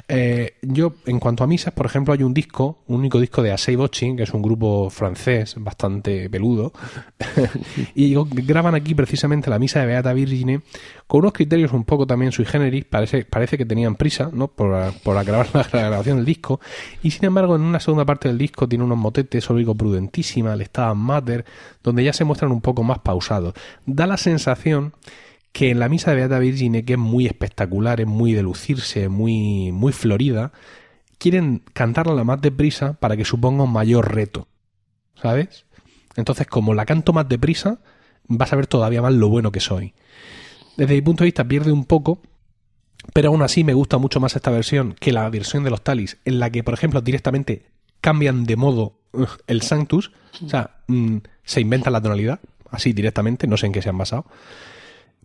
Eh, yo, en cuanto a misas, por ejemplo, hay un disco, un único disco de Asei Bochin, que es un grupo francés bastante peludo, (laughs) y graban aquí precisamente la misa de Beata Virgine con unos criterios un poco también sui generis, parece, parece que tenían prisa, ¿no? Por, por (laughs) la, grabación del disco, y sin embargo en una segunda parte del disco tiene unos motetes, obligo prudentísima, el Estado Mater, donde ya se muestran un poco más pausados. Da la sensación que en la misa de Beata Virgine, que es muy espectacular, es muy de lucirse, muy, muy florida, quieren cantarla la más deprisa para que suponga un mayor reto. ¿Sabes? Entonces, como la canto más deprisa, vas a ver todavía más lo bueno que soy. Desde mi punto de vista pierde un poco, pero aún así me gusta mucho más esta versión que la versión de los Talis, en la que, por ejemplo, directamente cambian de modo el Sanctus, o sea, mm, se inventa la tonalidad, así directamente, no sé en qué se han basado.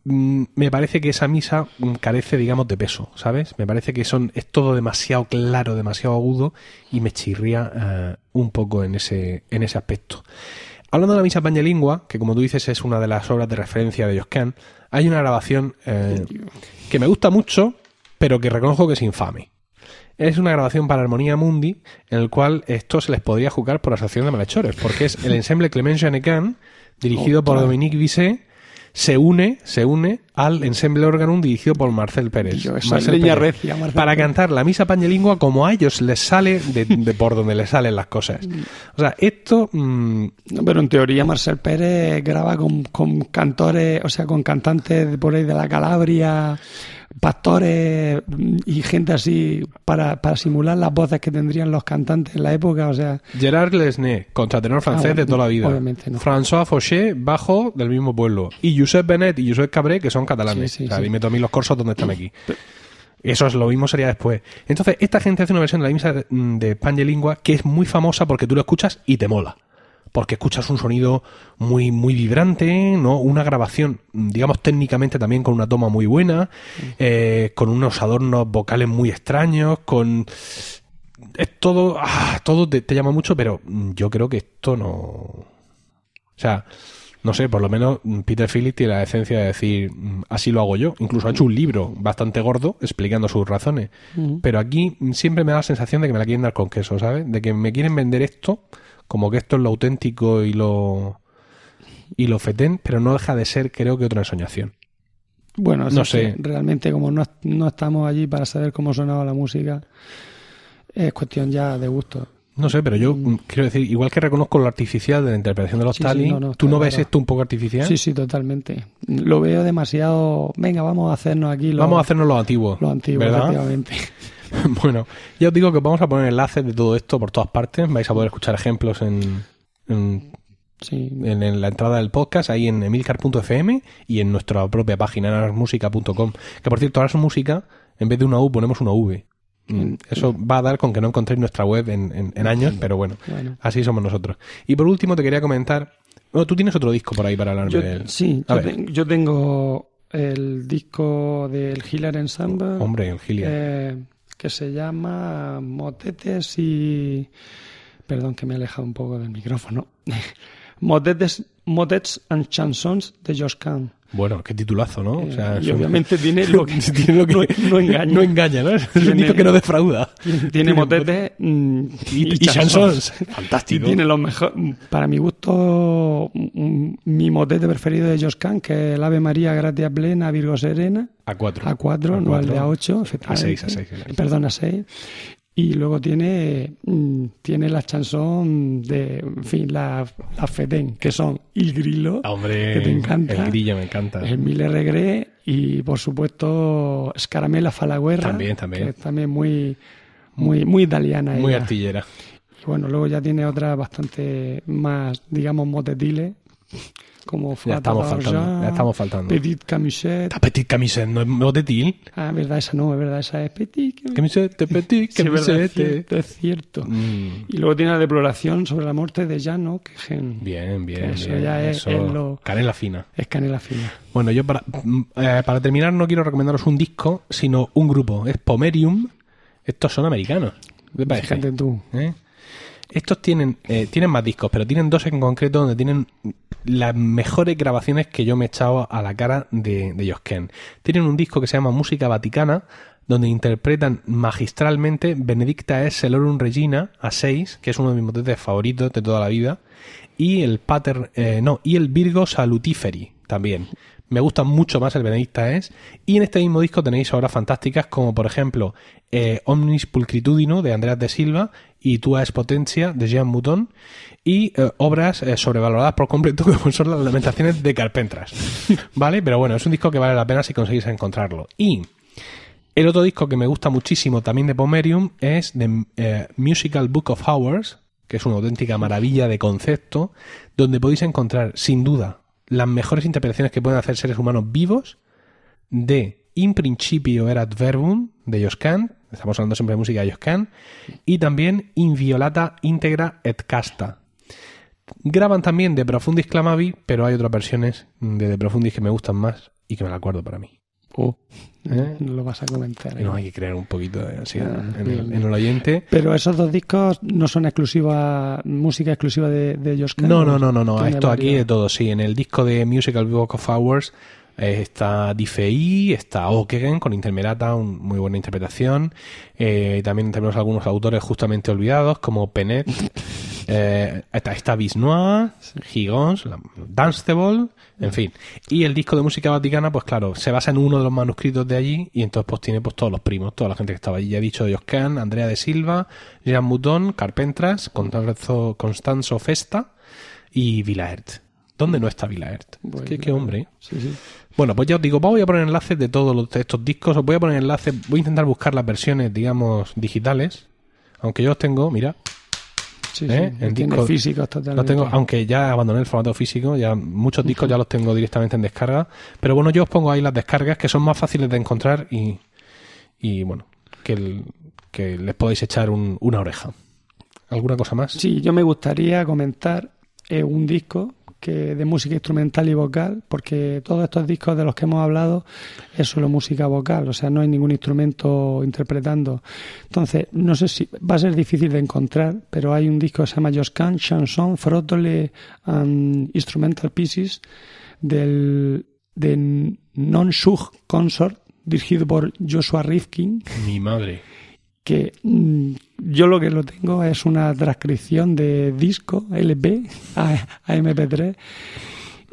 Mm, me parece que esa misa mm, carece, digamos, de peso, ¿sabes? Me parece que son es todo demasiado claro, demasiado agudo y me chirría eh, un poco en ese, en ese aspecto. Hablando de la misa pañalingua, que como tú dices es una de las obras de referencia de Josquin, hay una grabación eh, que me gusta mucho, pero que reconozco que es infame. Es una grabación para Armonía Mundi, en el cual esto se les podría jugar por asociación de malhechores, porque es el ensemble Clement Janecan, dirigido por. Dominique Bisset, se une, se une al ensemble organum dirigido por Marcel Pérez. Yo, Marcel Pérez, recia, Marcel para Pérez. cantar la misa pañelingua como a ellos les sale de, de por donde les salen las cosas. O sea, esto mm, No, pero en teoría Marcel Pérez graba con, con cantores, o sea, con cantantes de por ahí de la Calabria, pastores y gente así para, para simular las voces que tendrían los cantantes en la época, o sea, Gerard Lesné, contratenor francés Ah, de toda la vida. obviamente no. François Fauché, bajo del mismo pueblo. Y Josep Benet y Josep Cabré, que son catalanes. Sí, sí, o sea, sí. dime tú a mí los corsos dónde están aquí. Eso es lo mismo sería después. Entonces, esta gente hace una versión de la misa de, de Pangelingua que es muy famosa porque tú lo escuchas y te mola. Porque escuchas un sonido muy, muy vibrante, ¿no? Una grabación, digamos, técnicamente también con una toma muy buena, eh, con unos adornos vocales muy extraños, con es todo, ah, todo te, te llama mucho, pero mm, yo creo que esto no. O sea, no sé, por lo menos mm, Peter Phillips tiene la decencia de decir, mm, así lo hago yo. Incluso ha hecho un libro bastante gordo explicando sus razones. Pero aquí mm, siempre me da la sensación de que me la quieren dar con queso, ¿sabes? De que me quieren vender esto como que esto es lo auténtico y lo. y lo fetén, pero no deja de ser, creo que, otra ensoñación. bueno, No sé. realmente como no, no estamos allí para saber cómo sonaba la música, es cuestión ya de gusto. No sé, pero yo mm, quiero decir, igual que reconozco lo artificial de la interpretación de los Sí, no, ¿tú no ves claro. esto un poco artificial? Sí, sí, totalmente. Lo veo demasiado, venga, vamos a hacernos aquí lo, Vamos a hacernos lo antiguo. lo antiguo, ¿verdad? efectivamente. (laughs) bueno, ya os digo que vamos a poner enlaces de todo esto por todas partes. Vais a poder escuchar ejemplos en, en, Sí. en- en la entrada del podcast, ahí en emilcar.fm y en nuestra propia página, anarmusicacom Que por cierto, música, en vez de una U ponemos una V. Mm, Eso va a dar con que no encontréis nuestra web en, en- en años, pero bueno, Bueno. así somos nosotros. Y por último te quería comentar, bueno, tú tienes otro disco por ahí para hablarme Yo, de él. sí, yo, yo tengo el disco del Hiller Ensemble. Hombre, el Gilia. eh, que se llama Motetes y... Perdón que me he alejado un poco del micrófono. (laughs) Motetes, Motets and Chansons de Josh Kahn. Bueno, qué titulazo, ¿no? O sea, Eh, y obviamente (laughs) tiene lo que, (laughs) tiene lo que no, no engaña. no engaña, ¿no? Es Tiene- disco que no defrauda. tiene motetes mm, Y, y chansons. Y Fantástico. tiene los mejores, para mi gusto, mm, mi motete preferido de Josh Kahn, que es el Ave María Gratia Plena, Virgo Serena, A cuatro. a 4, no al de a 8, A seis, a seis. Perdón, a 6. Y luego tiene, mm, tiene la chanson de, en fin, la, la fetén, que son Il Grillo, Ah, Hombre, que te encanta, el grillo me encanta. el Mille Regret y, por supuesto, Scaramella fa la guerra, También, también. que es también muy, muy, muy italiana. Muy ella. artillera. Y bueno, luego ya tiene otras bastante más, digamos, motetiles, Como Ya estamos faltando, ya estamos faltando. Petit Camisette. Petit camisette, no es motetil. Ah, verdad, esa no, es verdad, esa es Petit Camisette, petit, (laughs) Sí, es verdad, es camisette. cierto. Mm, Y luego tiene la deploración sobre la muerte de Jano, que gen- Bien, bien, Que eso bien. ya es- Eso, es lo- Canela fina. es canela fina. Bueno, yo para, mm, eh, para terminar no quiero recomendaros un disco, sino un grupo. Es Pomerium. Estos son americanos. Fíjate tú. ¿Eh? Estos tienen, eh, tienen más discos, pero tienen dos en concreto donde tienen las mejores grabaciones que yo me he echado a la cara de, de. Tienen un disco que se llama Música Vaticana, donde interpretan magistralmente Benedicta es Celorum Regina a 6, que es uno de mis motetes favoritos de toda la vida, y el Pater, eh, no, y el Virgo Salutiferi también. Me gusta mucho más el Benedicta es. Y en este mismo disco tenéis obras fantásticas como por ejemplo eh, Omnis Pulcritudino de Andreas de Silva y Tua es Potencia de Jean Mouton y eh, obras eh, sobrevaloradas por completo (laughs) como son las lamentaciones de Carpentras. (laughs) ¿Vale? Pero bueno, es un disco que vale la pena si conseguís encontrarlo. Y el otro disco que me gusta muchísimo también de Pomerium es The eh, Musical Book of Hours, que es una auténtica maravilla de concepto, donde podéis encontrar, sin duda, las mejores interpretaciones que pueden hacer seres humanos vivos de In Principio Erat Verbum de Josquin, estamos hablando siempre de música de Josquin, y también Inviolata Integra et Casta. Graban también de Profundis Clamavi, pero hay otras versiones de De Profundis que me gustan más y que me la acuerdo para mí. Oh, ¿Eh? no lo vas a comentar. Y ¿eh? no hay que crear un poquito de ansiedad Ah, en, el, bien. en el oyente. Pero esos dos discos no son exclusiva, música exclusiva de, de No, ¿o no, no, no, no. Esto aquí de todo, sí. En el disco de Musical Book of Hours está Difei, está Okegen con Intermerata, un, muy buena interpretación. Eh, también tenemos algunos autores justamente olvidados, como Penet. (laughs) Eh, está, está Bisnois, Higgins, la- Dunstable, en fin. Y el disco de música vaticana, pues claro, se basa en uno de los manuscritos de allí y entonces pues tiene pues todos los primos, toda la gente que estaba allí. Ya he dicho Josquin, Andrea de Silva, Jean Mouton, Carpentras, Constanzo, Constanzo Festa y Vilaert. ¿Dónde no está Vilaert? Bueno, ¿Qué, qué hombre. ¿eh? Sí, sí. Bueno, pues ya os digo, voy a poner enlaces de todos los- de estos discos. Os voy a poner enlaces, voy a intentar buscar las versiones, digamos, digitales. Aunque yo os tengo, mira, sí, ¿Eh? sí. El Tiene disco- físicos totalmente. Los tengo, aunque ya abandoné el formato físico, ya muchos discos ya los tengo directamente en descarga. Pero bueno, yo os pongo ahí las descargas que son más fáciles de encontrar y, y bueno, que, el- que les podéis echar un- una oreja. ¿Alguna cosa más? Sí, yo me gustaría comentar eh, un disco que de música instrumental y vocal, porque todos estos discos de los que hemos hablado es solo música vocal, o sea, no hay ningún instrumento interpretando. Entonces, no sé si va a ser difícil de encontrar, pero hay un disco que se llama Josquin Chanson, Frotole and Instrumental Pieces del de Non-Shug Consort, dirigido por Joshua Rifkin Mi madre. Que mm, yo lo que lo tengo es una transcripción de disco LP a, a MP3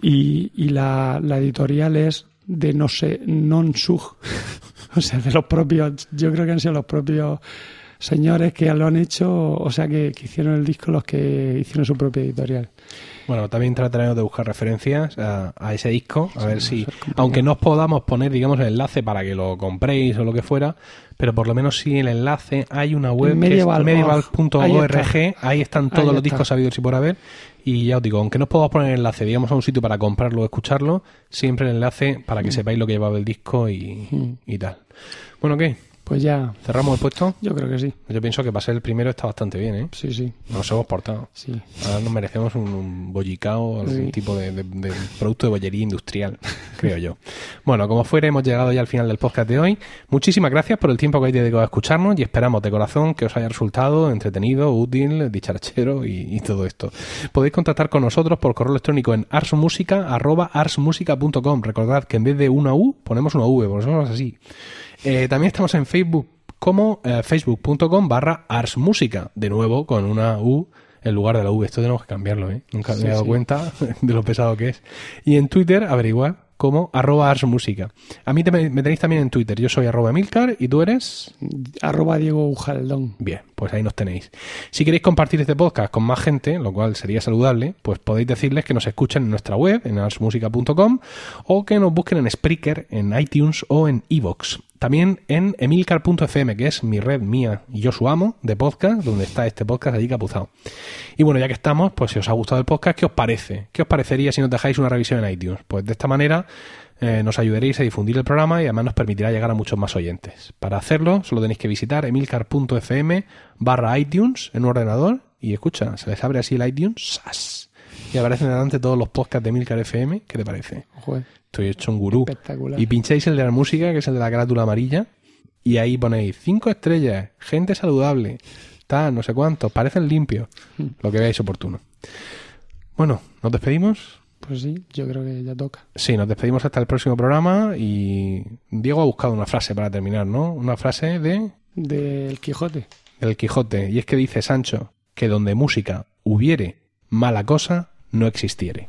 y, y la, la editorial es de no sé, non sug, (laughs) o sea, de los propios, yo creo que han sido los propios señores que lo han hecho, o sea, que, que hicieron el disco los que hicieron su propia editorial. Bueno, también trataremos de buscar referencias a, a ese disco, a ver si, aunque no os podamos poner, digamos, el enlace para que lo compréis o lo que fuera, pero por lo menos sí el enlace, hay una web Medieval.org. medieval.org, Ahí ahí, está. están todos Ahí los está. discos sabidos y por haber, y ya os digo, aunque no os podamos poner el enlace, digamos, a un sitio para comprarlo o escucharlo, siempre el enlace para que sepáis lo que llevaba el disco y, Mm. y tal. Bueno, ¿qué? Pues ya, ¿Cerramos el puesto? yo creo que sí, Yo pienso que para ser el primero está bastante bien, ¿eh? sí, sí, Nos hemos portado. sí. Ahora nos merecemos un, un bollicao o algún Sí. tipo de, de- de producto de bollería industrial, (laughs) creo yo. Bueno, como fuera, hemos llegado ya al final del podcast de hoy. Muchísimas gracias por el tiempo que habéis dedicado a escucharnos y esperamos de corazón que os haya resultado entretenido, útil, dicharachero y, y todo esto. Podéis contactar con nosotros por correo electrónico en arsmusica.arsmusica.com. Recordad que en vez de una U ponemos una V, porque somos así. Eh, también estamos en Facebook como eh, facebook.com barra arsmusica, de nuevo con una U en lugar de la V. Esto tenemos que cambiarlo, ¿eh? Nunca Sí, me he dado sí. cuenta (laughs) de lo pesado que es. Y en Twitter, averiguar como arroba arsmusica. A mí te- me tenéis también en Twitter. Yo soy arroba Milcar y tú eres... Arroba Diego Ujaldón. Bien, pues ahí nos tenéis. Si queréis compartir este podcast con más gente, lo cual sería saludable, pues podéis decirles que nos escuchen en nuestra web, en arsmusica.com, o que nos busquen en Spreaker, en iTunes o en iVoox. También en emilcar.fm, que es mi red mía y yo su amo de podcast, donde está este podcast allí capuzado. Y bueno, ya que estamos, pues si os ha gustado el podcast, ¿qué os parece? ¿Qué os parecería si nos dejáis una revisión en iTunes? Pues de esta manera eh, nos ayudaréis a difundir el programa y además nos permitirá llegar a muchos más oyentes. Para hacerlo, solo tenéis que visitar emilcar.fm barra iTunes en un ordenador y escucha, se les abre así el iTunes ¡zas! Y aparecen adelante todos los podcasts de Emilcar FM. ¿Qué te parece? Joder, Estoy hecho un gurú. espectacular. Y pincháis el de la música, que es el de la carátula amarilla, y ahí ponéis cinco estrellas, gente saludable, tal, no sé cuánto, parecen limpios, lo que veáis oportuno. Bueno, nos despedimos. Pues sí, yo creo que ya toca. Sí, nos despedimos hasta el próximo programa y Diego ha buscado una frase para terminar, ¿no? Una frase de Del Quijote. El Quijote, y es que dice Sancho que donde música hubiere, mala cosa no existiere.